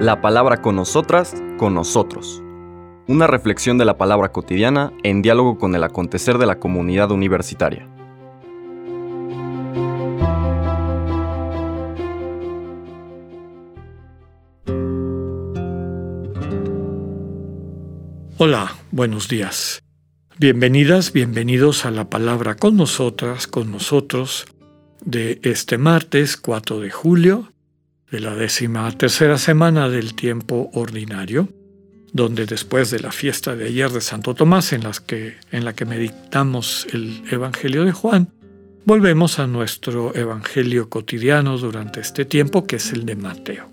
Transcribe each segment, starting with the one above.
La palabra con nosotras, con nosotros. Una reflexión de la palabra cotidiana en diálogo con el acontecer de la comunidad universitaria. Hola, buenos días. Bienvenidas, bienvenidos a la palabra con nosotras, con nosotros, de este martes 4 de julio, de la décima tercera semana del tiempo ordinario, donde después de la fiesta de ayer de Santo Tomás, en, que, en la que meditamos el Evangelio de Juan, volvemos a nuestro Evangelio cotidiano durante este tiempo, que es el de Mateo.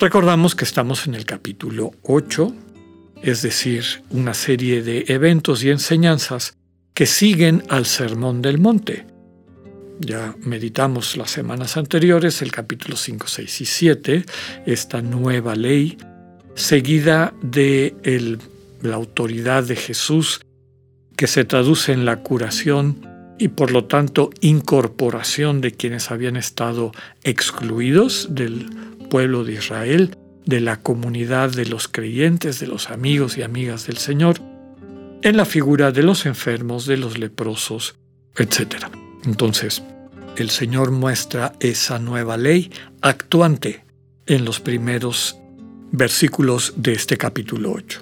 Recordamos que estamos en el capítulo 8, es decir, una serie de eventos y enseñanzas que siguen al Sermón del Monte. Ya meditamos las semanas anteriores el capítulo 5, 6 y 7, esta nueva ley, seguida de la autoridad de Jesús, que se traduce en la curación y por lo tanto incorporación de quienes habían estado excluidos del pueblo de Israel de la comunidad de los creyentes, de los amigos y amigas del Señor, en la figura de los enfermos, de los leprosos, etc. Entonces, el Señor muestra esa nueva ley actuante en los primeros versículos de este capítulo 8.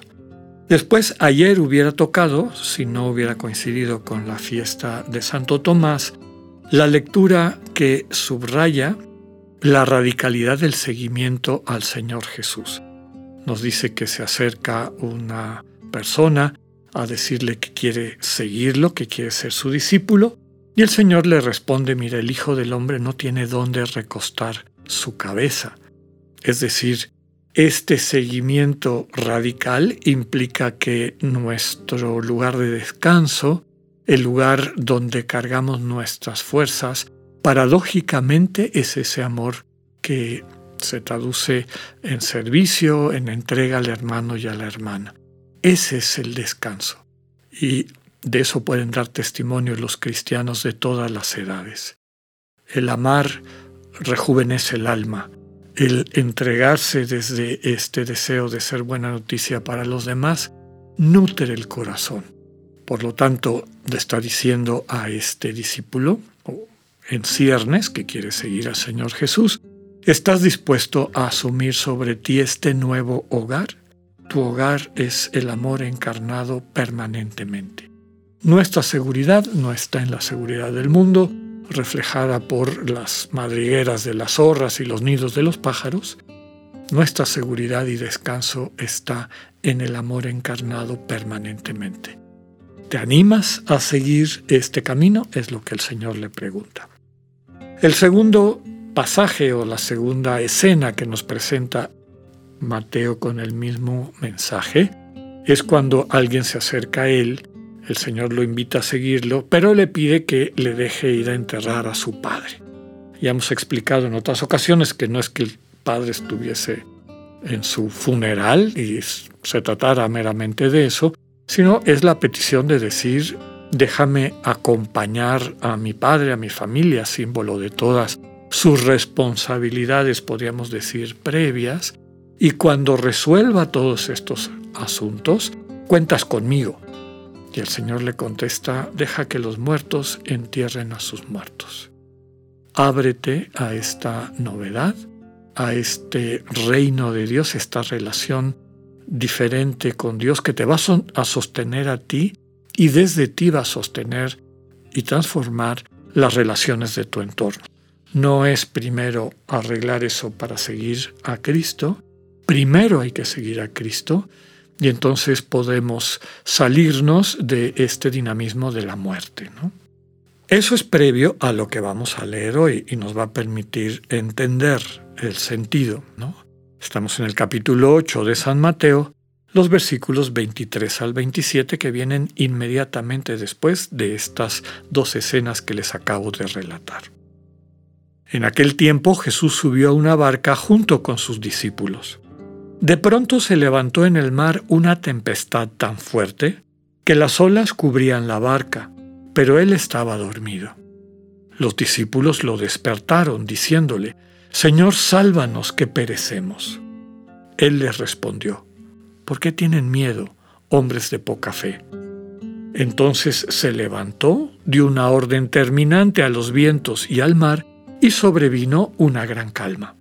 Después, ayer hubiera tocado, si no hubiera coincidido con la fiesta de Santo Tomás, la lectura que subraya la radicalidad del seguimiento al Señor Jesús. Nos dice que se acerca una persona a decirle que quiere seguirlo, que quiere ser su discípulo, y el Señor le responde, mira, el Hijo del Hombre no tiene dónde recostar su cabeza. Es decir, este seguimiento radical implica que nuestro lugar de descanso, el lugar donde cargamos nuestras fuerzas, paradójicamente es ese amor que se traduce en servicio, en entrega al hermano y a la hermana. Ese es el descanso. Y de eso pueden dar testimonio los cristianos de todas las edades. El amar rejuvenece el alma. El entregarse desde este deseo de ser buena noticia para los demás nutre el corazón. Por lo tanto, le está diciendo a este discípulo, en ciernes, que quiere seguir al Señor Jesús, ¿estás dispuesto a asumir sobre ti este nuevo hogar? Tu hogar es el amor encarnado permanentemente. Nuestra seguridad no está en la seguridad del mundo, reflejada por las madrigueras de las zorras y los nidos de los pájaros. Nuestra seguridad y descanso está en el amor encarnado permanentemente. ¿Te animas a seguir este camino? Es lo que el Señor le pregunta. El segundo pasaje o la segunda escena que nos presenta Mateo con el mismo mensaje es cuando alguien se acerca a él, el Señor lo invita a seguirlo, pero le pide que le deje ir a enterrar a su padre. Ya hemos explicado en otras ocasiones que no es que el padre estuviese en su funeral y se tratara meramente de eso, sino es la petición de decir déjame acompañar a mi padre, a mi familia, símbolo de todas sus responsabilidades, podríamos decir, previas, y cuando resuelva todos estos asuntos, cuentas conmigo. Y el Señor le contesta, deja que los muertos entierren a sus muertos. Ábrete a esta novedad, a este reino de Dios, esta relación diferente con Dios que te va a sostener a ti y desde ti va a sostener y transformar las relaciones de tu entorno. No es primero arreglar eso para seguir a Cristo, primero hay que seguir a Cristo y entonces podemos salirnos de este dinamismo de la muerte. Eso es previo a lo que vamos a leer hoy y nos va a permitir entender el sentido. ¿no? Estamos en el capítulo 8 de San Mateo los versículos 23 al 27 que vienen inmediatamente después de estas dos escenas que les acabo de relatar. En aquel tiempo Jesús subió a una barca junto con sus discípulos. De pronto se levantó en el mar una tempestad tan fuerte que las olas cubrían la barca, pero él estaba dormido. Los discípulos lo despertaron, diciéndole, Señor, sálvanos que perecemos. Él les respondió, ¿por qué tienen miedo, hombres de poca fe? Entonces se levantó, dio una orden terminante a los vientos y al mar, y sobrevino una gran calma.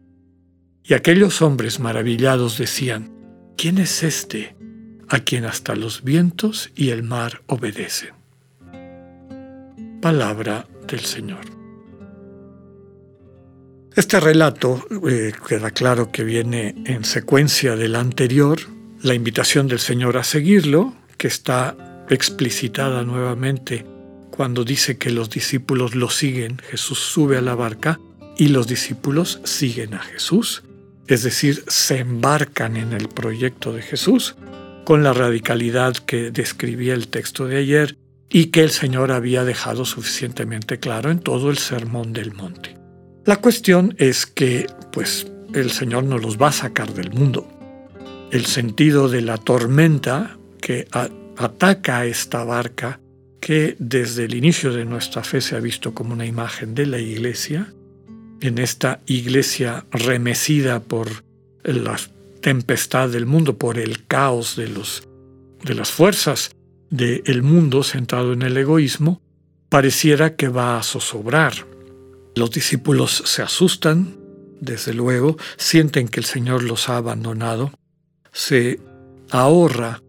Y aquellos hombres maravillados decían, ¿quién es este a quien hasta los vientos y el mar obedecen? Palabra del Señor. Este relato eh, queda claro que viene en secuencia del anterior, la invitación del Señor a seguirlo, que está explicitada nuevamente cuando dice que los discípulos lo siguen, Jesús sube a la barca y los discípulos siguen a Jesús, es decir, se embarcan en el proyecto de Jesús con la radicalidad que describía el texto de ayer y que el Señor había dejado suficientemente claro en todo el Sermón del Monte. La cuestión es que, pues, el Señor no los va a sacar del mundo. El sentido de la tormenta que ataca a esta barca, que desde el inicio de nuestra fe se ha visto como una imagen de la iglesia, en esta iglesia remecida por la tempestad del mundo, por el caos de, los, de las fuerzas del mundo centrado en el egoísmo, pareciera que va a zozobrar. Los discípulos se asustan, desde luego, sienten que el Señor los ha abandonado, se ahorra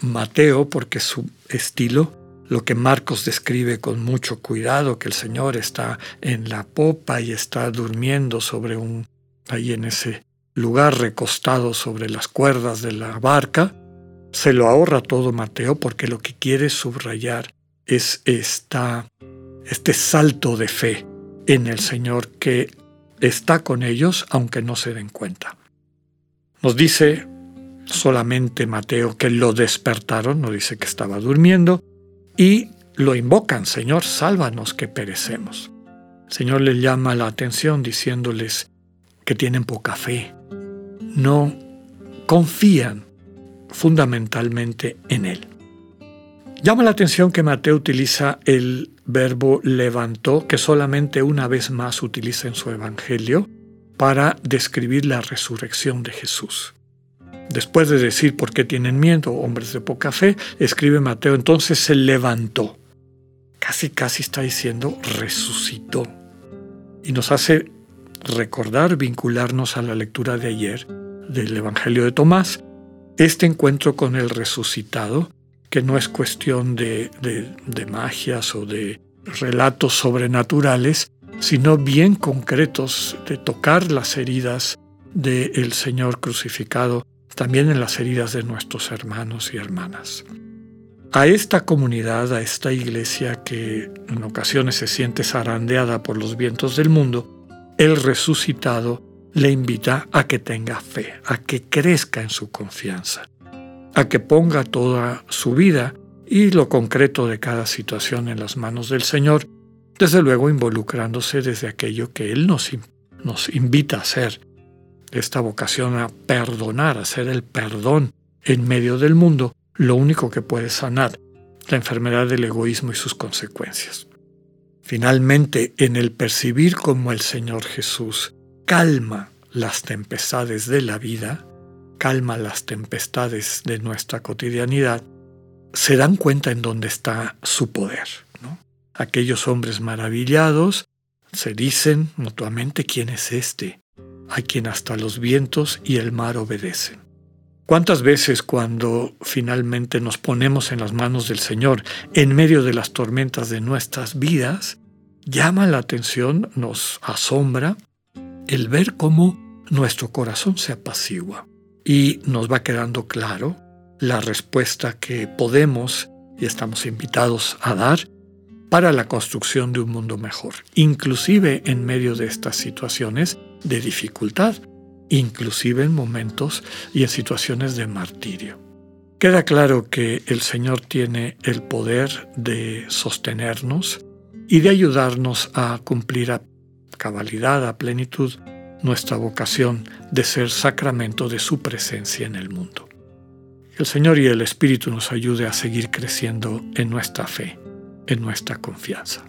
Mateo porque su estilo, lo que Marcos describe con mucho cuidado, que el Señor está en la popa y está durmiendo sobre un, ahí en ese lugar recostado sobre las cuerdas de la barca, se lo ahorra todo Mateo porque lo que quiere subrayar es esta, este salto de fe en el Señor que está con ellos aunque no se den cuenta. Nos dice solamente Mateo que lo despertaron, no dice que estaba durmiendo, y lo invocan, Señor, sálvanos que perecemos. El Señor les llama la atención diciéndoles que tienen poca fe, no confían fundamentalmente en Él. Llama la atención que Mateo utiliza el verbo levantó, que solamente una vez más utiliza en su Evangelio para describir la resurrección de Jesús. Después de decir por qué tienen miedo, hombres de poca fe, escribe Mateo, entonces se levantó. Casi, casi está diciendo resucitó. Y nos hace recordar, vincularnos a la lectura de ayer del Evangelio de Tomás, este encuentro con el resucitado que no es cuestión de, magias o de relatos sobrenaturales, sino bien concretos de tocar las heridas del Señor crucificado, también en las heridas de nuestros hermanos y hermanas. A esta comunidad, a esta iglesia que en ocasiones se siente zarandeada por los vientos del mundo, el resucitado le invita a que tenga fe, a que crezca en su confianza a que ponga toda su vida y lo concreto de cada situación en las manos del Señor, desde luego involucrándose desde aquello que Él nos, nos invita a hacer, esta vocación a perdonar, a hacer el perdón en medio del mundo, lo único que puede sanar la enfermedad del egoísmo y sus consecuencias. Finalmente, en el percibir como el Señor Jesús calma las tempestades de la vida, calma las tempestades de nuestra cotidianidad, se dan cuenta en dónde está su poder. Aquellos hombres maravillados se dicen mutuamente quién es este, a quien hasta los vientos y el mar obedecen. ¿Cuántas veces cuando finalmente nos ponemos en las manos del Señor en medio de las tormentas de nuestras vidas, llama la atención, nos asombra el ver cómo nuestro corazón se apacigua? y nos va quedando claro la respuesta que podemos y estamos invitados a dar para la construcción de un mundo mejor, inclusive en medio de estas situaciones de dificultad, inclusive en momentos y en situaciones de martirio. Queda claro que el Señor tiene el poder de sostenernos y de ayudarnos a cumplir a cabalidad, a plenitud, nuestra vocación de ser sacramento de su presencia en el mundo. el Señor y el Espíritu nos ayude a seguir creciendo en nuestra fe, en nuestra confianza.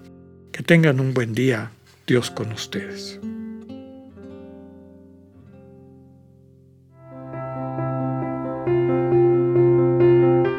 Que tengan un buen día. Dios con ustedes.